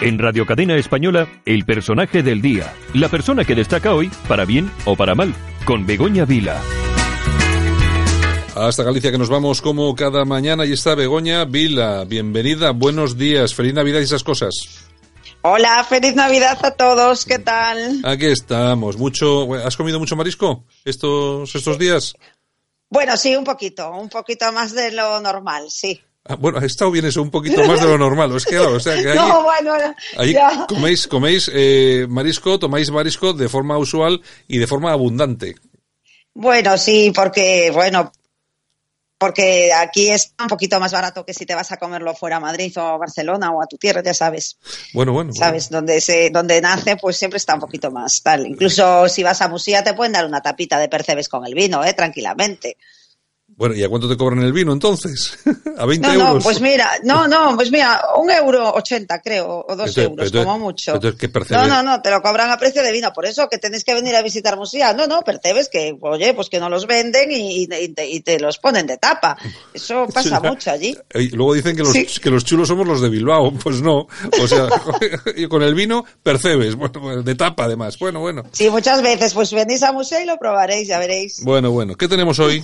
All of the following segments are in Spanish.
en Radio Cadena Española, el personaje del día. La persona que destaca hoy, para bien o para mal, con Begoña Vila. Hasta Galicia que nos vamos como cada mañana y está Begoña Vila. Bienvenida, buenos días, feliz Navidad y esas cosas. Hola, feliz Navidad a todos, ¿qué tal? Aquí estamos, mucho, ¿has comido mucho marisco estos, estos días? Bueno, sí, un poquito, un poquito más de lo normal, sí. Ah, bueno, ha estado bien eso, un poquito más de lo normal. Es que, o sea, que ahí, no, bueno, coméis, coméis eh, marisco, tomáis marisco de forma usual y de forma abundante. Bueno, sí, porque, bueno, porque aquí es un poquito más barato que si te vas a comerlo fuera a Madrid o a Barcelona o a tu tierra, ya sabes. Bueno, bueno. Sabes, donde se, donde nace, pues siempre está un poquito más tal. Incluso si vas a Musía te pueden dar una tapita de percebes con el vino, eh, tranquilamente. Bueno, ¿y a cuánto te cobran el vino entonces? ¿A 20 no, euros? No, pues mira, no, no, pues mira, un euro ochenta creo, o dos euros, como mucho. Entonces, ¿qué no, no, no, te lo cobran a precio de vino, por eso que tenéis que venir a visitar Musía. No, no, percebes que, oye, pues que no los venden y, te, los ponen de tapa. Eso pasa mucho allí. Y luego dicen que los, que los chulos somos los de Bilbao, pues no. O sea, con el vino percebes, bueno, de tapa además. Bueno, bueno. Sí, muchas veces, pues venís a Musea y lo probaréis, ya veréis. Bueno, bueno, ¿qué tenemos hoy?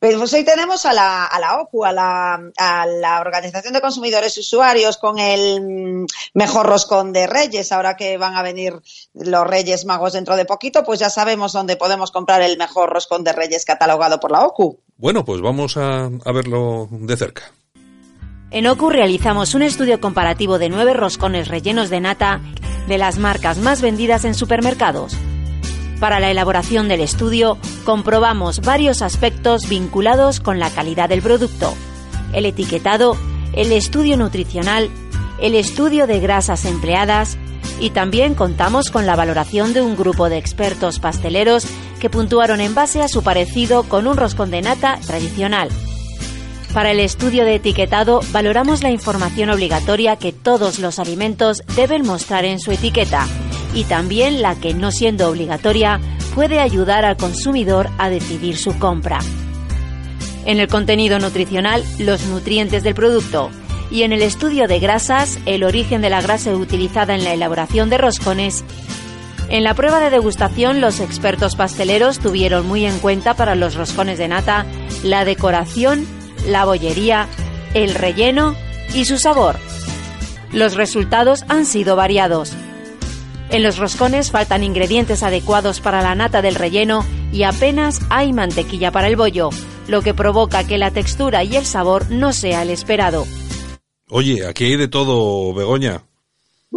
Pues hoy tenemos a la, a la OCU, a la, a la Organización de Consumidores y Usuarios, con el mejor roscón de Reyes. Ahora que van a venir los Reyes Magos dentro de poquito, pues ya sabemos dónde podemos comprar el mejor roscón de Reyes catalogado por la OCU. Bueno, pues vamos a, a verlo de cerca. En OCU realizamos un estudio comparativo de nueve roscones rellenos de nata de las marcas más vendidas en supermercados. Para la elaboración del estudio comprobamos varios aspectos vinculados con la calidad del producto, el etiquetado, el estudio nutricional, el estudio de grasas empleadas y también contamos con la valoración de un grupo de expertos pasteleros que puntuaron en base a su parecido con un roscón de nata tradicional. Para el estudio de etiquetado valoramos la información obligatoria que todos los alimentos deben mostrar en su etiqueta y también la que, no siendo obligatoria, puede ayudar al consumidor a decidir su compra. En el contenido nutricional, los nutrientes del producto y en el estudio de grasas, el origen de la grasa utilizada en la elaboración de roscones. En la prueba de degustación, los expertos pasteleros tuvieron muy en cuenta para los roscones de nata la decoración, la bollería, el relleno y su sabor. Los resultados han sido variados. En los roscones faltan ingredientes adecuados para la nata del relleno y apenas hay mantequilla para el bollo, lo que provoca que la textura y el sabor no sea el esperado. Oye, aquí hay de todo, Begoña.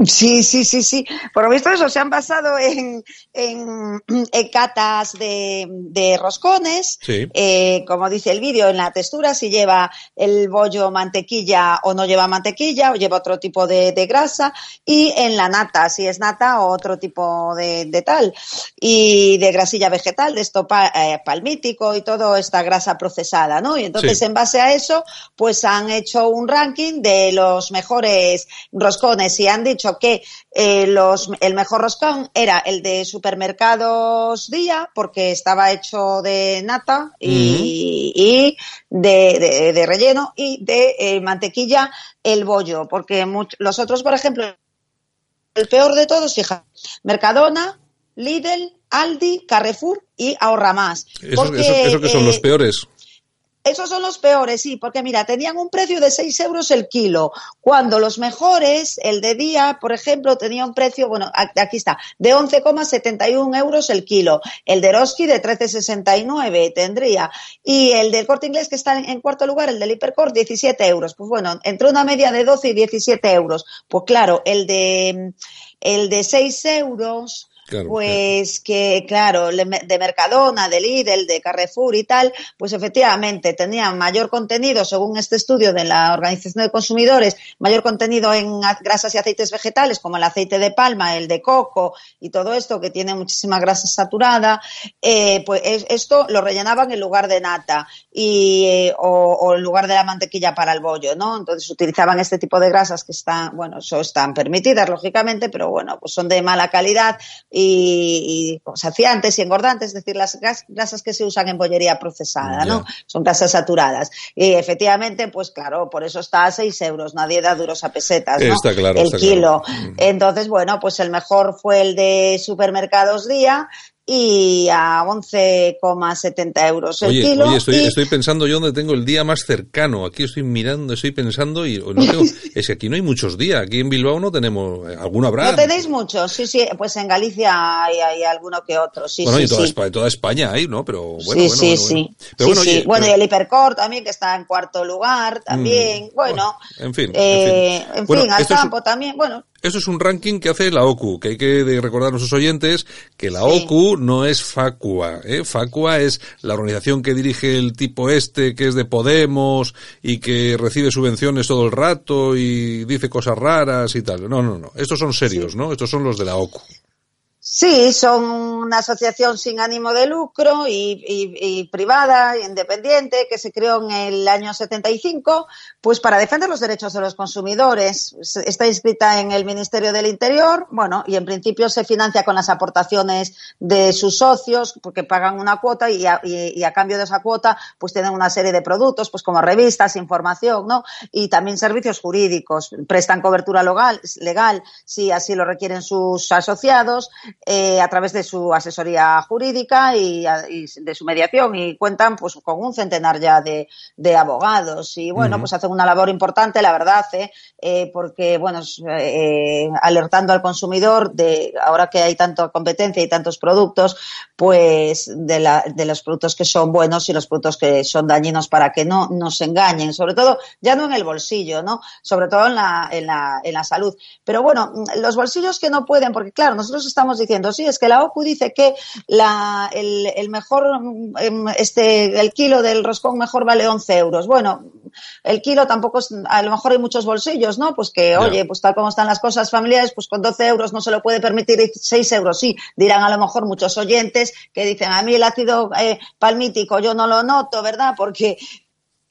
Sí, sí, sí, sí. Por lo visto eso se han basado en, en, catas de, roscones, eh, como dice el vídeo, en la textura, si lleva el bollo mantequilla o no lleva mantequilla, o lleva otro tipo de, grasa, y en la nata, si es nata o otro tipo de, tal, y de grasilla vegetal, de esto eh, palmítico y toda esta grasa procesada, ¿no? Y entonces en base a eso, pues han hecho un ranking de los mejores roscones y han dicho que eh, los, el mejor roscón era el de supermercados Día, porque estaba hecho de nata y, de, relleno, y de eh, mantequilla el bollo, porque los otros, por ejemplo, el peor de todos, fija, Mercadona, Lidl, Aldi, Carrefour y Ahorra Más. ¿Eso, que son los eh, peores? Esos son los peores, sí, porque mira, tenían un precio de 6 euros el kilo, cuando los mejores, el de día, por ejemplo, tenía un precio, bueno, aquí está, de 11,71 euros el kilo, el de Roski de 13,69 tendría, y el del corte inglés que está en cuarto lugar, el del Hipercore, 17 euros. Pues bueno, entre una media de 12 y 17 euros. Pues claro, el de, el de 6 euros, pues que, claro, de Mercadona, de Lidl, de Carrefour y tal, pues efectivamente tenían mayor contenido, según este estudio de la Organización de Consumidores, mayor contenido en grasas y aceites vegetales, como el aceite de palma, el de coco y todo esto, que tiene muchísima grasa saturada, eh, pues esto lo rellenaban en lugar de nata y, eh, o, en lugar de la mantequilla para el bollo, ¿no? Entonces utilizaban este tipo de grasas que están, bueno, eso están permitidas, lógicamente, pero bueno, pues son de mala calidad y, saciantes y engordantes, es decir, las grasas que se usan en bollería procesada, ¿no? Son grasas saturadas. Y efectivamente, pues claro, por eso está a 6 euros, nadie da duros a pesetas, ¿no? Está claro, el kilo. Mm. Entonces, bueno, pues el mejor fue el de supermercados día, y a 11,70 euros el kilo. Oye, estoy, estoy, pensando yo dónde tengo el día más cercano. Aquí estoy mirando, estoy pensando y no tengo, es que aquí no hay muchos días. Aquí en Bilbao no tenemos, alguno habrá. No tenéis muchos, sí, sí. Pues en Galicia hay, hay alguno que otro, sí, bueno, sí. y toda, sí. España, toda España hay, ¿no? Pero bueno, sí, bueno, sí, bueno, sí. Pero bueno, sí, bueno, y el Hipercore también, que está en cuarto lugar, también. Mm, bueno, en fin. Eh, en fin, al campo también, bueno. Eso es un ranking que hace la OCU, que hay que recordar a nuestros oyentes que la OCU no es Facua. ¿eh? Facua es la organización que dirige el tipo este, que es de Podemos y que recibe subvenciones todo el rato y dice cosas raras y tal. No, no, no. Estos son serios, ¿no? Estos son los de la OCU. Sí, son una asociación sin ánimo de lucro y, y, y, privada, independiente, que se creó en el año 75, pues para defender los derechos de los consumidores. Está inscrita en el Ministerio del Interior, bueno, y en principio se financia con las aportaciones de sus socios, porque pagan una cuota y a, cambio de esa cuota, pues tienen una serie de productos, pues como revistas, información, ¿no? Y también servicios jurídicos. Prestan cobertura legal, legal si así lo requieren sus asociados eh, a través de su asesoría jurídica y, y, de su mediación y cuentan pues con un centenar ya de, de abogados y bueno uh -huh. pues hacen una labor importante la verdad ¿eh? Eh, porque bueno eh, alertando al consumidor de ahora que hay tanta competencia y tantos productos pues de, la, de los productos que son buenos y los productos que son dañinos para que no nos engañen sobre todo ya no en el bolsillo no sobre todo en la, en la, en la salud pero bueno los bolsillos que no pueden porque claro nosotros estamos diciendo, sí, es que la OCU dice que la, el, el, mejor, este, el kilo del roscón mejor vale 11 euros. Bueno, el kilo tampoco es, a lo mejor hay muchos bolsillos, ¿no? Pues que, oye, pues tal como están las cosas familiares, pues con 12 euros no se lo puede permitir 6 euros, sí. Dirán a lo mejor muchos oyentes que dicen, a mí el ácido eh, palmítico yo no lo noto, ¿verdad? Porque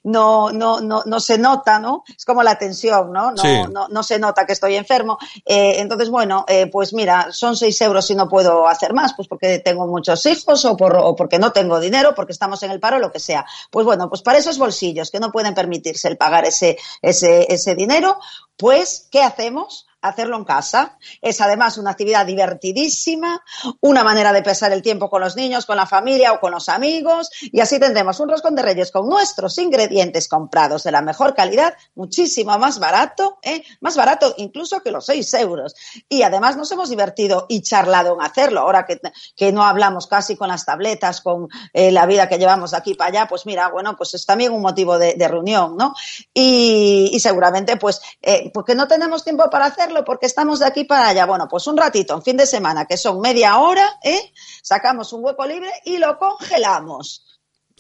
no, no, no, no se nota, ¿no? Es como la tensión, ¿no? No, Sí. no, no se nota que estoy enfermo. Eh, entonces, bueno, eh, pues mira, son seis euros y no puedo hacer más, pues porque tengo muchos hijos o, por, o porque no tengo dinero, porque estamos en el paro, lo que sea. Pues bueno, pues para esos bolsillos que no pueden permitirse el pagar ese, ese, ese dinero, pues, ¿qué hacemos? Hacerlo en casa. Es además una actividad divertidísima, una manera de pasar el tiempo con los niños, con la familia o con los amigos y así tendremos un roscón de reyes con nuestros ingredientes comprados de la mejor calidad, muchísimo más barato, ¿eh? más barato incluso que los 6 euros. Y además nos hemos divertido y charlado en hacerlo. Ahora que, que no hablamos casi con las tabletas, con eh, la vida que llevamos de aquí para allá, pues mira, bueno, pues es también un motivo de, reunión, ¿no? Y, y seguramente, pues, eh, porque no tenemos tiempo para hacerlo, porque estamos de aquí para allá. Bueno, pues un ratito, un fin de semana, que son media hora, ¿eh? Sacamos un hueco libre y lo congelamos.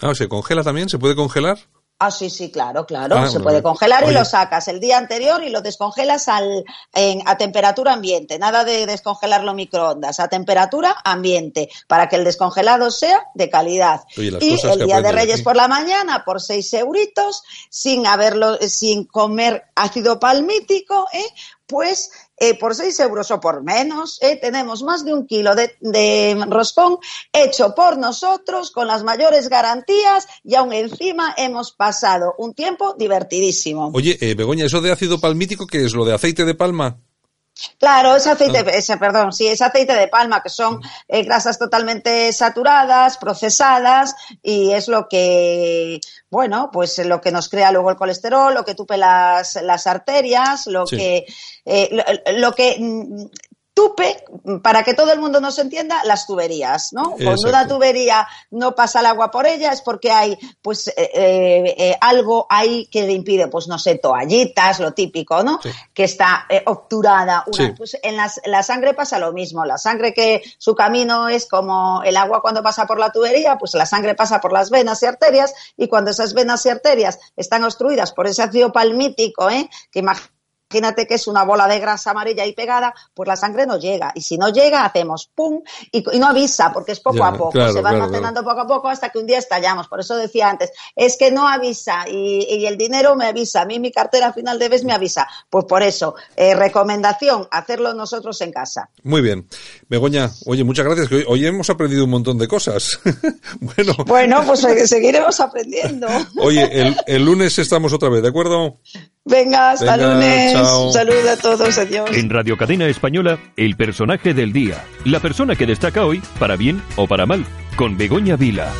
Ah, ¿se congela también? ¿Se puede congelar? Ah, sí, sí, claro, claro. Ah, se bueno. puede congelar Oye. y lo sacas el día anterior y lo descongelas al, en, a temperatura ambiente. Nada de descongelarlo microondas, a temperatura ambiente, para que el descongelado sea de calidad. Oye, y el día de Reyes aquí. por la mañana, por seis euritos, sin haberlo, sin comer ácido palmítico, ¿eh? Pues por 6 euros o por menos, eh, tenemos más de un kilo de, de, roscón hecho por nosotros con las mayores garantías y aún encima hemos pasado un tiempo divertidísimo. Oye, eh, Begoña, ¿eso de ácido palmítico qué es? ¿Lo de aceite de palma? Claro, es aceite, ese, perdón, sí, es aceite de palma, que son eh, grasas totalmente saturadas, procesadas, y es lo que, bueno, pues lo que nos crea luego el colesterol, lo que tupe las, las arterias, lo Sí. que, eh, lo, lo que mm, tupe, para que todo el mundo nos entienda, las tuberías, ¿no? Cuando una tubería no pasa el agua por ella es porque hay, pues, eh, eh, eh, algo ahí que le impide, pues, no sé, toallitas, lo típico, ¿no? Que está obturada. Pues en la sangre pasa lo mismo. La sangre que su camino es como el agua cuando pasa por la tubería, pues la sangre pasa por las venas y arterias y cuando esas venas y arterias están obstruidas por ese ácido palmítico, ¿eh? Que imagínate imagínate que es una bola de grasa amarilla ahí pegada, pues la sangre no llega. Y si no llega, hacemos pum y, no avisa, porque es poco a poco. se va almacenando poco a poco hasta que un día estallamos. Por eso decía antes, es que no avisa y, el dinero me avisa. A mí mi cartera a final de mes me avisa. Pues por eso, eh, recomendación, hacerlo nosotros en casa. Muy bien. Begoña, oye, muchas gracias. Que hoy, hemos aprendido un montón de cosas. bueno. Bueno, pues seguiremos aprendiendo. oye, el, el lunes estamos otra vez, ¿de acuerdo? Venga, hasta lunes. Un saludo a todos, adiós. En Radio Cadena Española, el personaje del día. La persona que destaca hoy, para bien o para mal, con Begoña Vila.